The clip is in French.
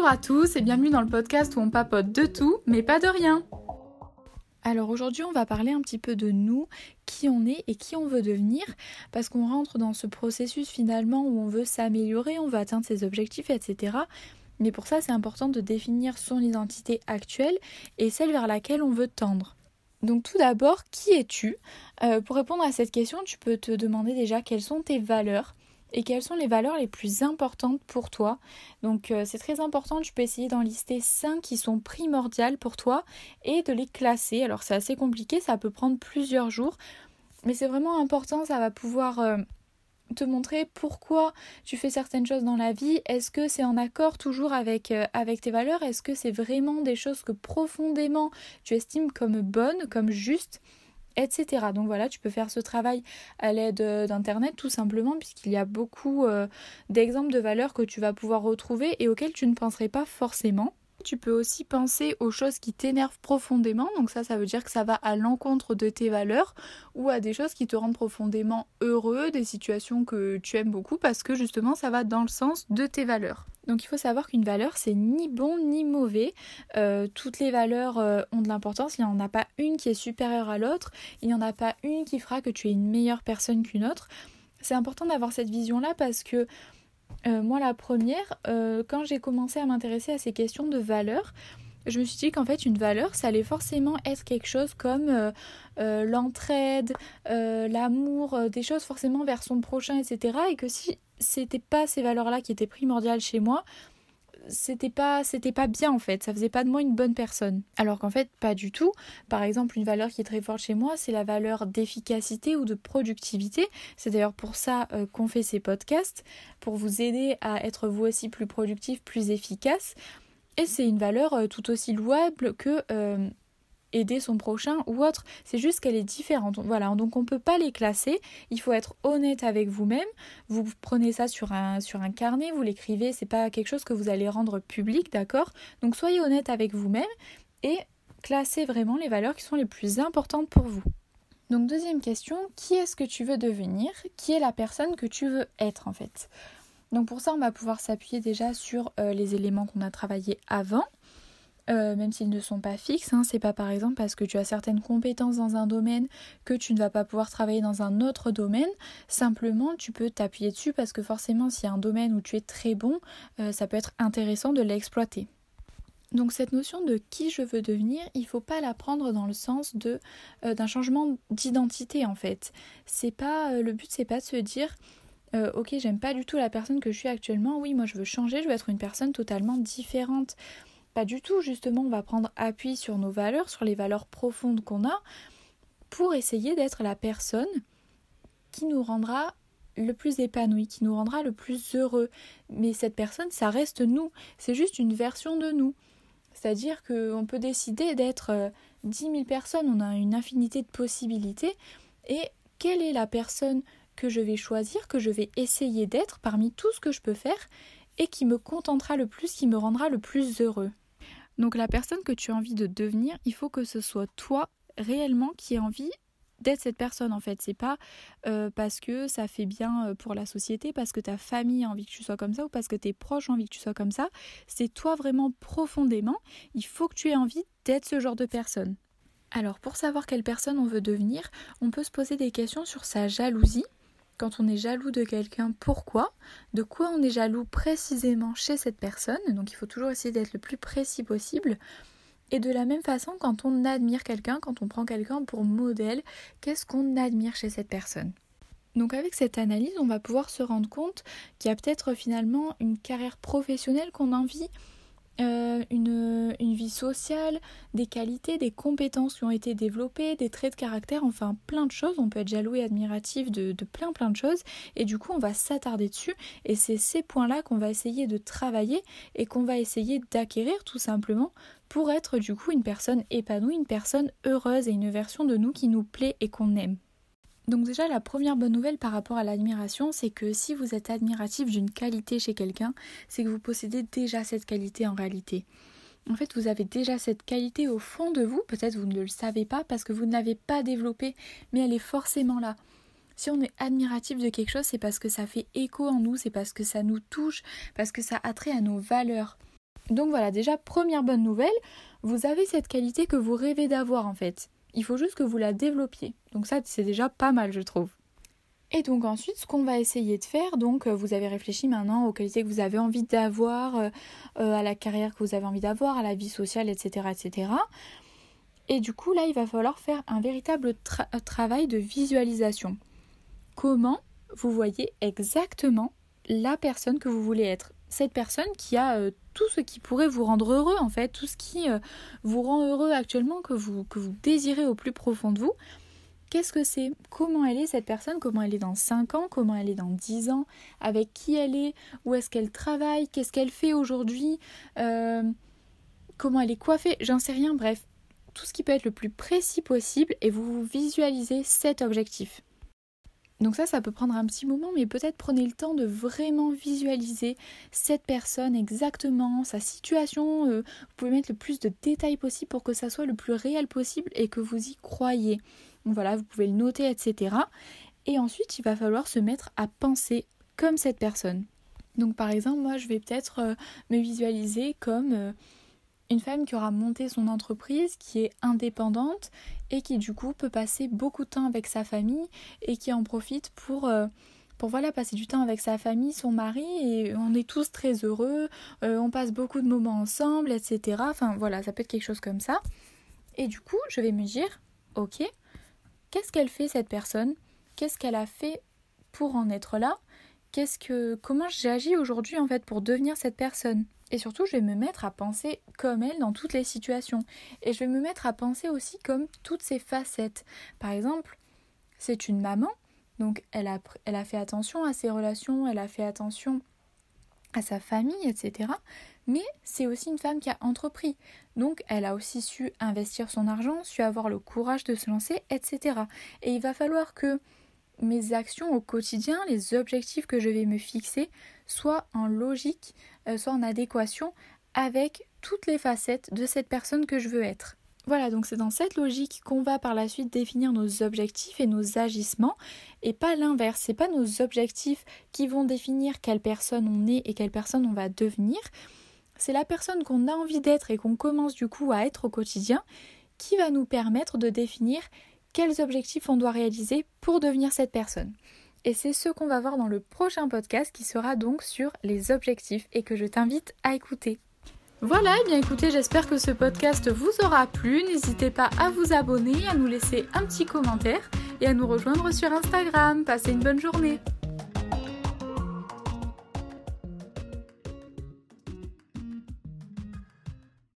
Bonjour à tous et bienvenue dans le podcast où on papote de tout, mais pas de rien. Alors aujourd'hui on va parler un petit peu de nous, qui on est et qui on veut devenir, parce qu'on rentre dans ce processus finalement où on veut s'améliorer, on veut atteindre ses objectifs, etc. Mais pour ça c'est important de définir son identité actuelle et celle vers laquelle on veut tendre. Donc tout d'abord, qui es-tu? Euh, Pour répondre à cette question, tu peux te demander déjà quelles sont tes valeurs et quelles sont les valeurs les plus importantes pour toi? Donc euh, c'est très important, tu peux essayer d'en lister 5 qui sont primordiales pour toi et de les classer. Alors c'est assez compliqué, ça peut prendre plusieurs jours, mais c'est vraiment important, ça va pouvoir euh, te montrer pourquoi tu fais certaines choses dans la vie. Est-ce que c'est en accord toujours avec, euh, avec tes valeurs? Est-ce que c'est vraiment des choses que profondément tu estimes comme bonnes, comme justes? Etc. Donc voilà, tu peux faire ce travail à l'aide euh, d'Internet tout simplement puisqu'il y a beaucoup euh, d'exemples de valeurs que tu vas pouvoir retrouver et auxquelles tu ne penserais pas forcément. Tu peux aussi penser aux choses qui t'énervent profondément, donc ça ça veut dire que ça va à l'encontre de tes valeurs ou à des choses qui te rendent profondément heureux, des situations que tu aimes beaucoup parce que justement ça va dans le sens de tes valeurs. Donc il faut savoir qu'une valeur c'est ni bon ni mauvais. Euh, toutes les valeurs euh, ont de l'importance, il n'y en a pas une qui est supérieure à l'autre, il n'y en a pas une qui fera que tu es une meilleure personne qu'une autre. C'est important d'avoir cette vision là parce que euh, moi, la première, euh, quand j'ai commencé à m'intéresser à ces questions de valeur, je me suis dit qu'en fait, une valeur, ça allait forcément être quelque chose comme euh, l'entraide, l'amour, des choses forcément vers son prochain, etc. Et que si c'était pas ces valeurs-là qui étaient primordiales chez moi, c'était pas c'était pas bien en fait, ça faisait pas de moi une bonne personne. Alors qu'en fait pas du tout. Par exemple, une valeur qui est très forte chez moi, c'est la valeur d'efficacité ou de productivité. C'est d'ailleurs pour ça euh, qu'on fait ces podcasts pour vous aider à être vous aussi plus productif, plus efficace. Et c'est une valeur euh, tout aussi louable que euh, aider son prochain ou autre. C'est juste qu'elle est différente. Voilà, donc on ne peut pas les classer. Il faut être honnête avec vous-même. Vous prenez ça sur un, sur un carnet, vous l'écrivez. C'est pas quelque chose que vous allez rendre public, d'accord? Donc soyez honnête avec vous-même et classez vraiment les valeurs qui sont les plus importantes pour vous. Donc deuxième question, qui est-ce que tu veux devenir? Qui est la personne que tu veux être en fait? Donc pour ça, on va pouvoir s'appuyer déjà sur euh, les éléments qu'on a travaillés avant. Euh, même s'ils ne sont pas fixes. Hein. C'est pas par exemple parce que tu as certaines compétences dans un domaine que tu ne vas pas pouvoir travailler dans un autre domaine. Simplement, tu peux t'appuyer dessus parce que forcément, s'il y a un domaine où tu es très bon, euh, ça peut être intéressant de l'exploiter. Donc cette notion de qui je veux devenir, il faut pas la prendre dans le sens de euh, d'un changement d'identité en fait. C'est pas le but, c'est pas de se dire ok j'aime pas du tout la personne que je suis actuellement. Oui, moi je veux changer, je veux être une personne totalement différente. Pas du tout, justement, on va prendre appui sur nos valeurs, sur les valeurs profondes qu'on a, pour essayer d'être la personne qui nous rendra le plus épanoui, qui nous rendra le plus heureux. Mais cette personne, ça reste nous, c'est juste une version de nous. C'est-à-dire qu'on peut décider d'être 10 euh, 000 personnes, on a une infinité de possibilités, et quelle est la personne que je vais choisir, que je vais essayer d'être parmi tout ce que je peux faire, et qui me contentera le plus, qui me rendra le plus heureux? Donc la personne que tu as envie de devenir, il faut que ce soit toi réellement qui ait envie d'être cette personne en fait. C'est pas euh, parce que ça fait bien euh, pour la société, parce que ta famille a envie que tu sois comme ça ou parce que tes proches ont envie que tu sois comme ça. C'est toi vraiment profondément. Il faut que tu aies envie d'être ce genre de personne. Alors pour savoir quelle personne on veut devenir, on peut se poser des questions sur sa jalousie quand on est jaloux de quelqu'un, pourquoi, de quoi on est jaloux précisément chez cette personne, donc il faut toujours essayer d'être le plus précis possible. Et de la même façon, quand on admire quelqu'un, quand on prend quelqu'un pour modèle, qu'est-ce qu'on admire chez cette personne? Donc avec cette analyse, on va pouvoir se rendre compte qu'il y a peut-être finalement une carrière professionnelle qu'on a envie euh, une, vie sociale, des qualités, des compétences qui ont été développées, des traits de caractère, enfin plein de choses. On peut être jaloux et admiratif de, de plein plein de choses et du coup on va s'attarder dessus et c'est ces points-là qu'on va essayer de travailler et qu'on va essayer d'acquérir tout simplement pour être du coup une personne épanouie, une personne heureuse et une version de nous qui nous plaît et qu'on aime. Donc déjà la première bonne nouvelle par rapport à l'admiration, c'est que si vous êtes admiratif d'une qualité chez quelqu'un, c'est que vous possédez déjà cette qualité en réalité. En fait, vous avez déjà cette qualité au fond de vous, peut-être vous ne le savez pas parce que vous ne l'avez pas développée, mais elle est forcément là. Si on est admiratif de quelque chose, c'est parce que ça fait écho en nous, c'est parce que ça nous touche, parce que ça a trait à nos valeurs. Donc voilà, déjà, première bonne nouvelle, vous avez cette qualité que vous rêvez d'avoir en fait. Il faut juste que vous la développiez. Donc ça, c'est déjà pas mal, je trouve. Et donc ensuite, ce qu'on va essayer de faire, donc euh, vous avez réfléchi maintenant aux qualités que vous avez envie d'avoir, euh, euh, à la carrière que vous avez envie d'avoir, à la vie sociale, etc., etc. Et du coup, là, il va falloir faire un véritable travail de visualisation. Comment vous voyez exactement la personne que vous voulez être? Cette personne qui a tout ce qui pourrait vous rendre heureux, en fait, tout ce qui vous rend heureux actuellement, que vous, que vous désirez au plus profond de vous. Qu'est-ce que c'est? Comment elle est cette personne? Comment elle est dans 5 ans? Comment elle est dans 10 ans? Avec qui elle est? Où est-ce qu'elle travaille? Qu'est-ce qu'elle fait aujourd'hui? Euh, Comment elle est coiffée? J'en sais rien, bref. Tout ce qui peut être le plus précis possible et vous visualisez cet objectif. Donc ça, ça peut prendre un petit moment, mais peut-être prenez le temps de vraiment visualiser cette personne exactement, sa situation. Euh, vous pouvez mettre le plus de détails possible pour que ça soit le plus réel possible et que vous y croyez. Voilà, vous pouvez le noter, etc. Et ensuite, il va falloir se mettre à penser comme cette personne. Donc par exemple, moi, je vais peut-être euh, me visualiser comme euh, une femme qui aura monté son entreprise, qui est indépendante et qui du coup peut passer beaucoup de temps avec sa famille et qui en profite pour... Euh, pour voilà passer du temps avec sa famille, son mari, et on est tous très heureux, on passe beaucoup de moments ensemble, etc. Enfin voilà, ça peut être quelque chose comme ça. Et du coup, je vais me dire, ok, qu'est-ce qu'elle fait cette personne? Qu'est-ce qu'elle a fait pour en être là? Qu'est-ce que comment j'agis aujourd'hui en fait pour devenir cette personne? Et surtout, je vais me mettre à penser comme elle dans toutes les situations et je vais me mettre à penser aussi comme toutes ses facettes. Par exemple, c'est une maman, donc elle a, fait attention à ses relations, elle a fait attention à sa famille, etc. Mais c'est aussi une femme qui a entrepris. Donc elle a aussi su investir son argent, su avoir le courage de se lancer, etc. Et il va falloir que mes actions au quotidien, les objectifs que je vais me fixer, soient en logique, euh, soient en adéquation avec toutes les facettes de cette personne que je veux être. Voilà, donc c'est dans cette logique qu'on va par la suite définir nos objectifs et nos agissements, et pas l'inverse. C'est pas nos objectifs qui vont définir quelle personne on est et quelle personne on va devenir. C'est la personne qu'on a envie d'être et qu'on commence du coup à être au quotidien qui va nous permettre de définir quels objectifs on doit réaliser pour devenir cette personne. Et c'est ce qu'on va voir dans le prochain podcast qui sera donc sur les objectifs et que je t'invite à écouter. Voilà, et eh bien écoutez, j'espère que ce podcast vous aura plu. N'hésitez pas à vous abonner, à nous laisser un petit commentaire et à nous rejoindre sur Instagram. Passez une bonne journée.